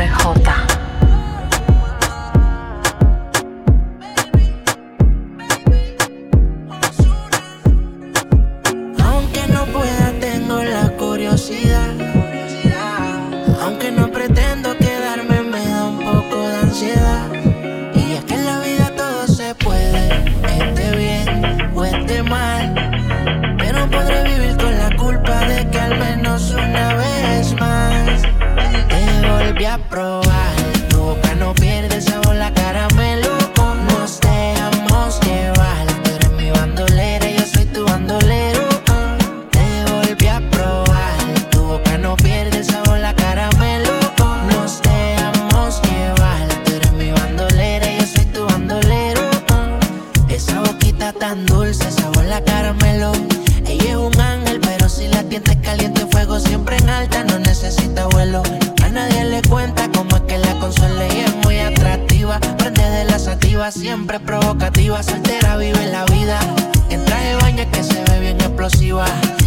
my heart. a probar. Tu boca no pierde sabor siempre provocativa, soltera, vive la vida. En traje baña que se ve bien explosiva.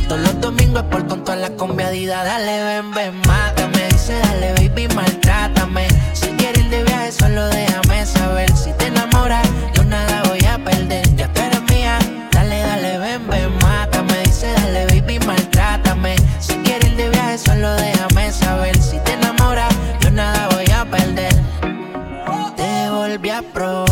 Todos los domingos por con toda la combiadida. Dale, ven, ven, mátame. Dice, dale, baby, maltrátame. Si quieres ir de viaje, solo déjame saber. Si te enamoras, yo nada voy a perder. Ya tú eres mía. Dale, dale, ven, ven, mátame. Dice, dale, baby, maltrátame. Si quieres ir de viaje, solo déjame saber. Si te enamoras, yo nada voy a perder. Te volví a probar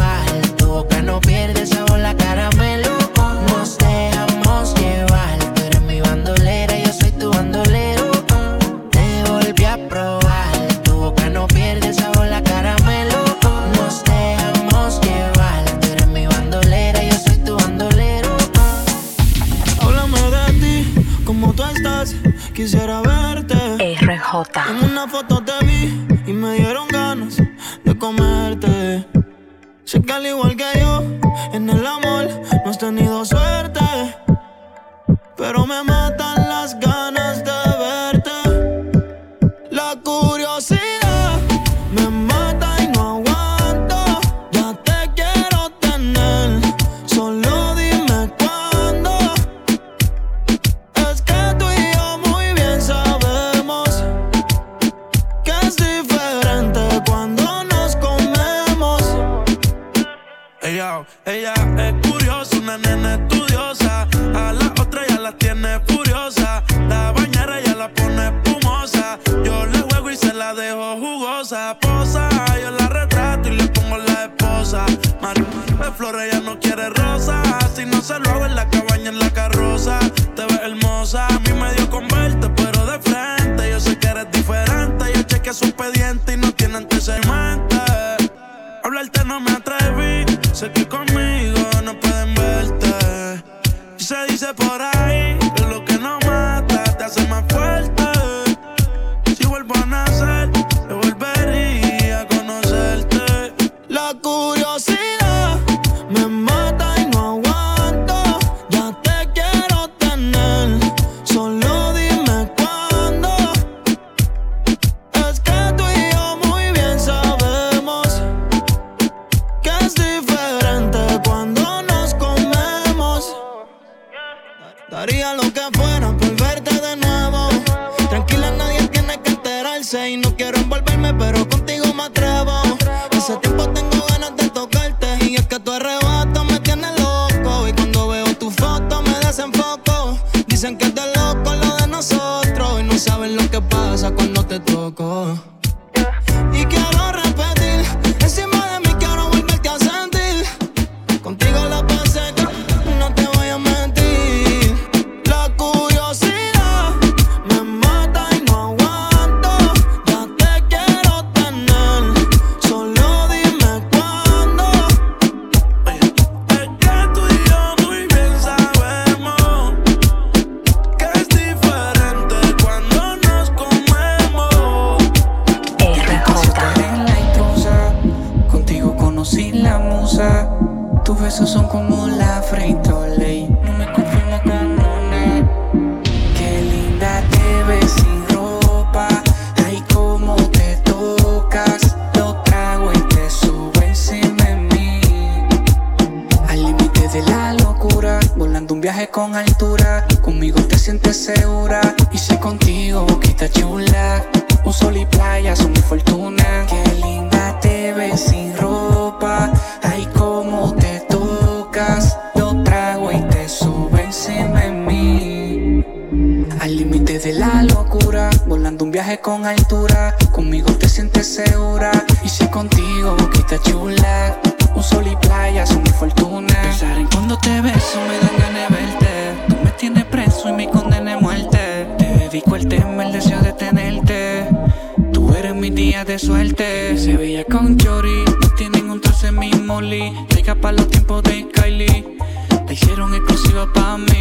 Chica al igual que yo, en el amor no has tenido suerte, pero me matan Ella es curiosa, una nena estudiosa. A la otra ya la tiene furiosa. La bañera ya la pone espumosa. Yo le juego y se la dejo jugosa. Posa, yo la retrato y le pongo la esposa. Maru, de flores, ella no quiere rosa. Si no se lo hago en la cabaña, en la carroza. baby. Sé que conmigo no pueden verte. Se dice por ahí que lo que no mata te hace más fuerte. No me confío en la. Qué linda te ves sin ropa. Ay, cómo te tocas. Lo trago y te subo encima de mí. Al límite de la locura. Volando un viaje con altura. Viaje con altura, conmigo te sientes segura. Y si contigo, boquita chula, un sol y playa son mi fortuna. Pensar en cuando te beso me dan ganas de verte. Tú me tienes preso y me condena muerte. Te dedico el tema, el deseo de tenerte. Tú eres mi día de suerte. Se veía con Chori, tienen un trozo en mi molly. Llega para los tiempos de Kylie. La hicieron exclusiva para mí.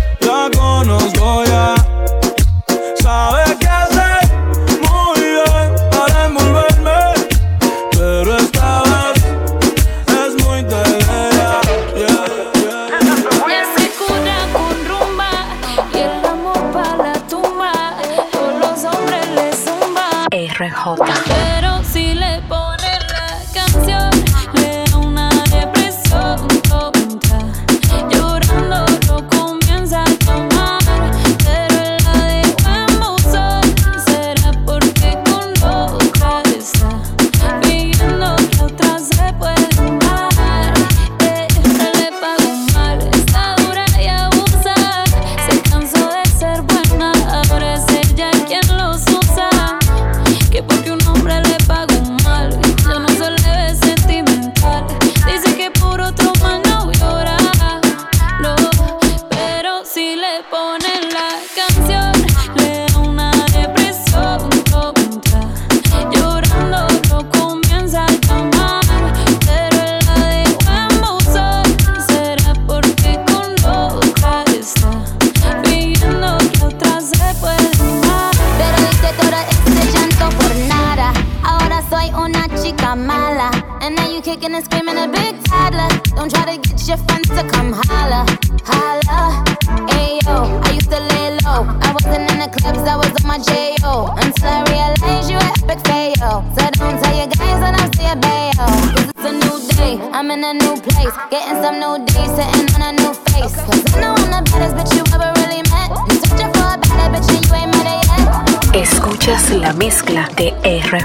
in a new place. Getting some new days, sitting on a new face. Cause I know I'm the baddest bitch you ever really met. You searching for a better bitch and you ain't met her yet. Escuchas la mezcla de RJ.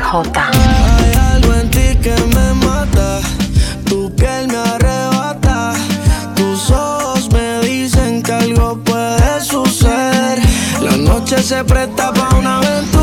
Hay algo en ti que me mata, tu piel me arrebata, tus ojos me dicen que algo puede suceder. La noche se presta para una aventura,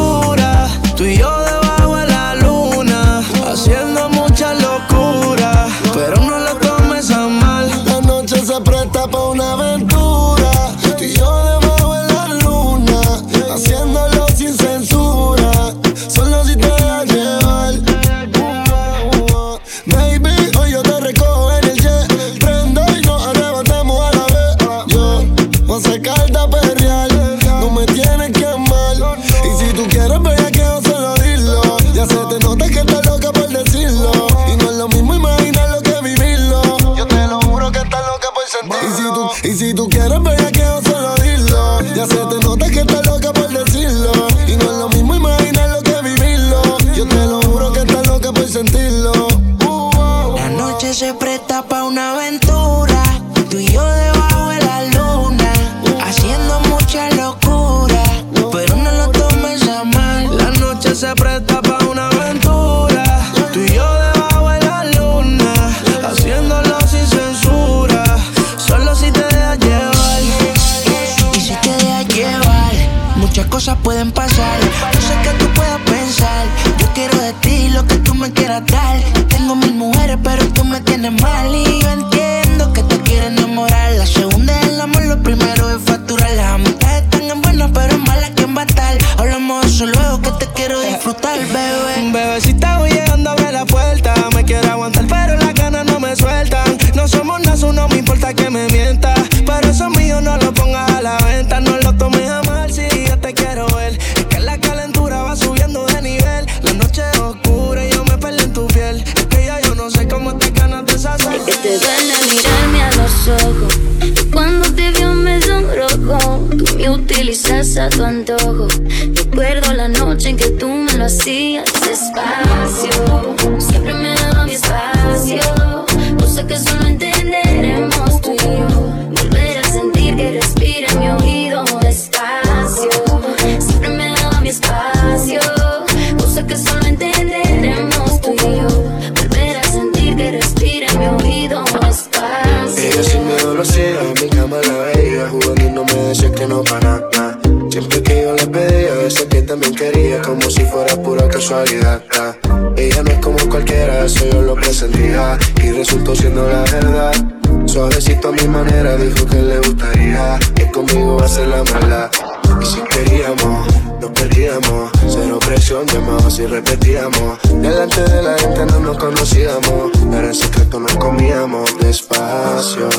a tu antojo. Y resultó siendo la verdad. Suavecito a mi manera, dijo que le gustaría. Que conmigo ser la mala. Y si queríamos, nos perdíamos presión, llamados y repetíamos. Delante de la gente no nos conocíamos Pero en secreto nos comíamos. Despacio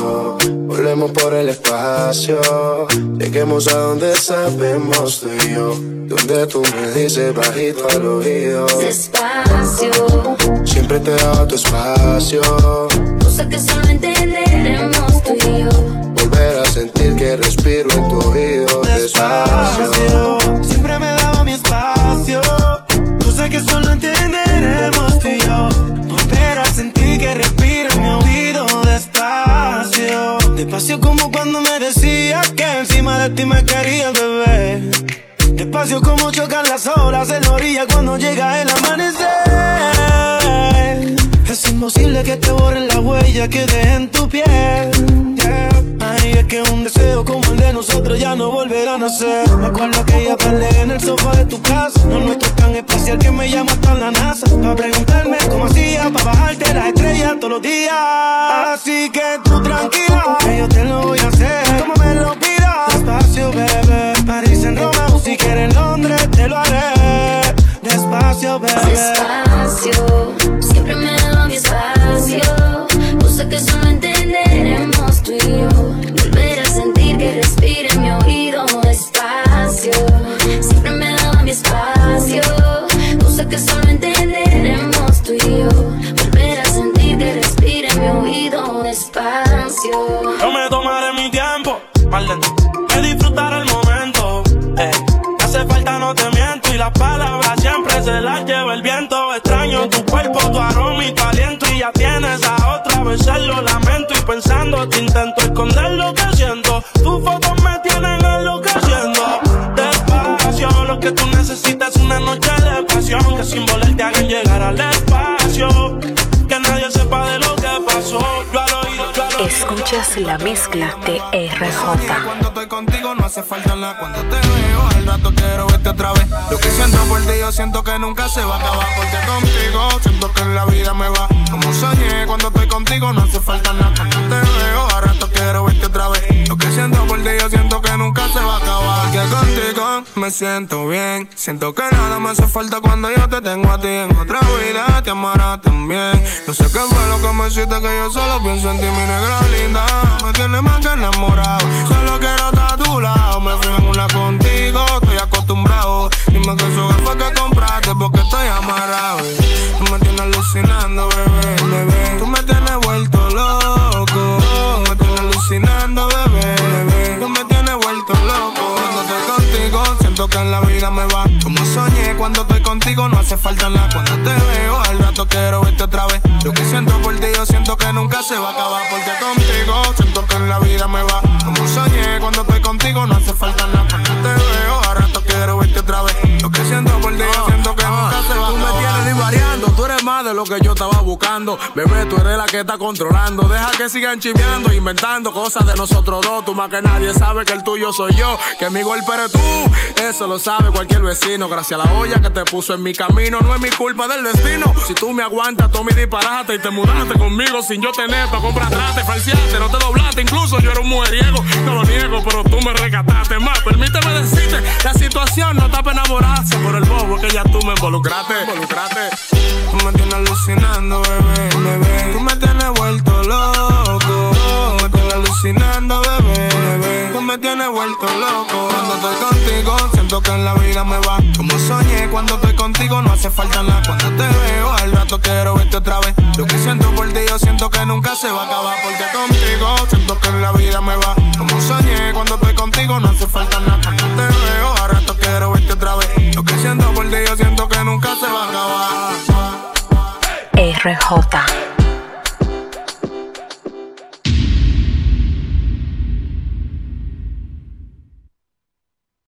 Volvemos por el espacio. Lleguemos a donde sabemos tú y yo. Donde tú me dices bajito al oído. Despacio. Siempre te daba tu espacio. Cosa que solo entenderemos tú y yo. Volver a sentir que respiro en tu oído. Despacio, ti me querías bebé. Despacio como chocan las olas en la orilla cuando llega el amanecer. Es imposible que te borren la huella que deje en tu piel. Es que un deseo como el de nosotros ya no volverá a nacer. Me acuerdo aquella pelea en el sofá de tu casa. No nuestro es tan especial que me llama hasta la NASA. Para preguntarme cómo hacía para bajarte las estrellas todos los días. Así que tú tranquila, que yo te lo voy a hacer. Como me lo pidas. Despacio, bebé. París en Roma o si quieres en Londres, te lo haré. Despacio, bebé. Despacio. Siempre me daba mi espacio. Cosa que solo entenderemos intento esconder lo que siento. Tus fotos me tienen enloqueciendo. Despacio, lo que tú necesitas es una noche de pasión. Que sin volar te hagan llegar al espacio. Que nadie sepa de lo que pasó. Yo al oído, yo al oído. Escuchas la mezcla de RJ. Cuando estoy contigo no hace falta nada Cuando te veo al rato quiero verte otra vez Lo que siento por ti yo siento que nunca se va a acabar Porque contigo siento que en la vida me va Como soñé cuando estoy contigo no hace falta nada. Te veo al rato quiero verte otra vez me siento bien. Siento que nada me hace falta cuando yo te tengo a ti En otra vida. Te amarás también No sé qué fue lo que me hiciste que yo solo pienso en ti mi negra linda. Me tienes más que enamorado. Solo quiero estar a tu lado. Me fui en una contigo, estoy acostumbrado. Dime que eso fue que compraste porque estoy amarrado. Tú me tienes alucinando, bebé, bebé. Tú me tienes vuelto loco en la vida me va. Como soñé cuando estoy contigo no hace falta nada. Cuando te veo al rato quiero verte otra vez. Lo que siento por ti yo siento que nunca se va a acabar. Porque contigo siento que en la vida me va. Como soñé cuando estoy contigo no hace falta nada. Cuando te veo al rato quiero verte otra vez. Lo que siento por ti yo siento que nunca se va a Tú me acabar. tienes divariando, tú de lo que yo estaba buscando. Bebé, tú eres la que está controlando. Deja que sigan chimeando, inventando cosas de nosotros dos. Tú más que nadie sabe que el tuyo soy yo, que mi golpe eres tú. Eso lo sabe cualquier vecino. Gracias a la olla que te puso en mi camino. No es mi culpa del destino. Si tú me aguantas, tú me disparaste y te mudaste conmigo sin yo tener para comprar trate, falseaste, no te doblaste. Incluso yo era un mujeriego. No lo niego, pero tú me rescataste más. Permíteme decirte, la situación no está para enamorarse por el bobo que ya tú me involucraste. involucraste. Tienes alucinando, bebé, bebé. Tú me tienes vuelto loco. Tú me tienes alucinando, bebé, bebé. Tú me tienes vuelto loco. Cuando estoy contigo, siento que en la vida me va. Como soñé, cuando estoy contigo, no hace falta nada. Cuando te veo, al rato quiero verte otra vez. Lo que siento por ti, yo siento que nunca se va a acabar. Porque contigo, siento que en la vida me va. Como soñé, cuando estoy contigo, no hace falta nada. Cuando te veo, al rato quiero verte otra vez. Lo que siento por ti, yo siento que nunca se va a acabar. RJ.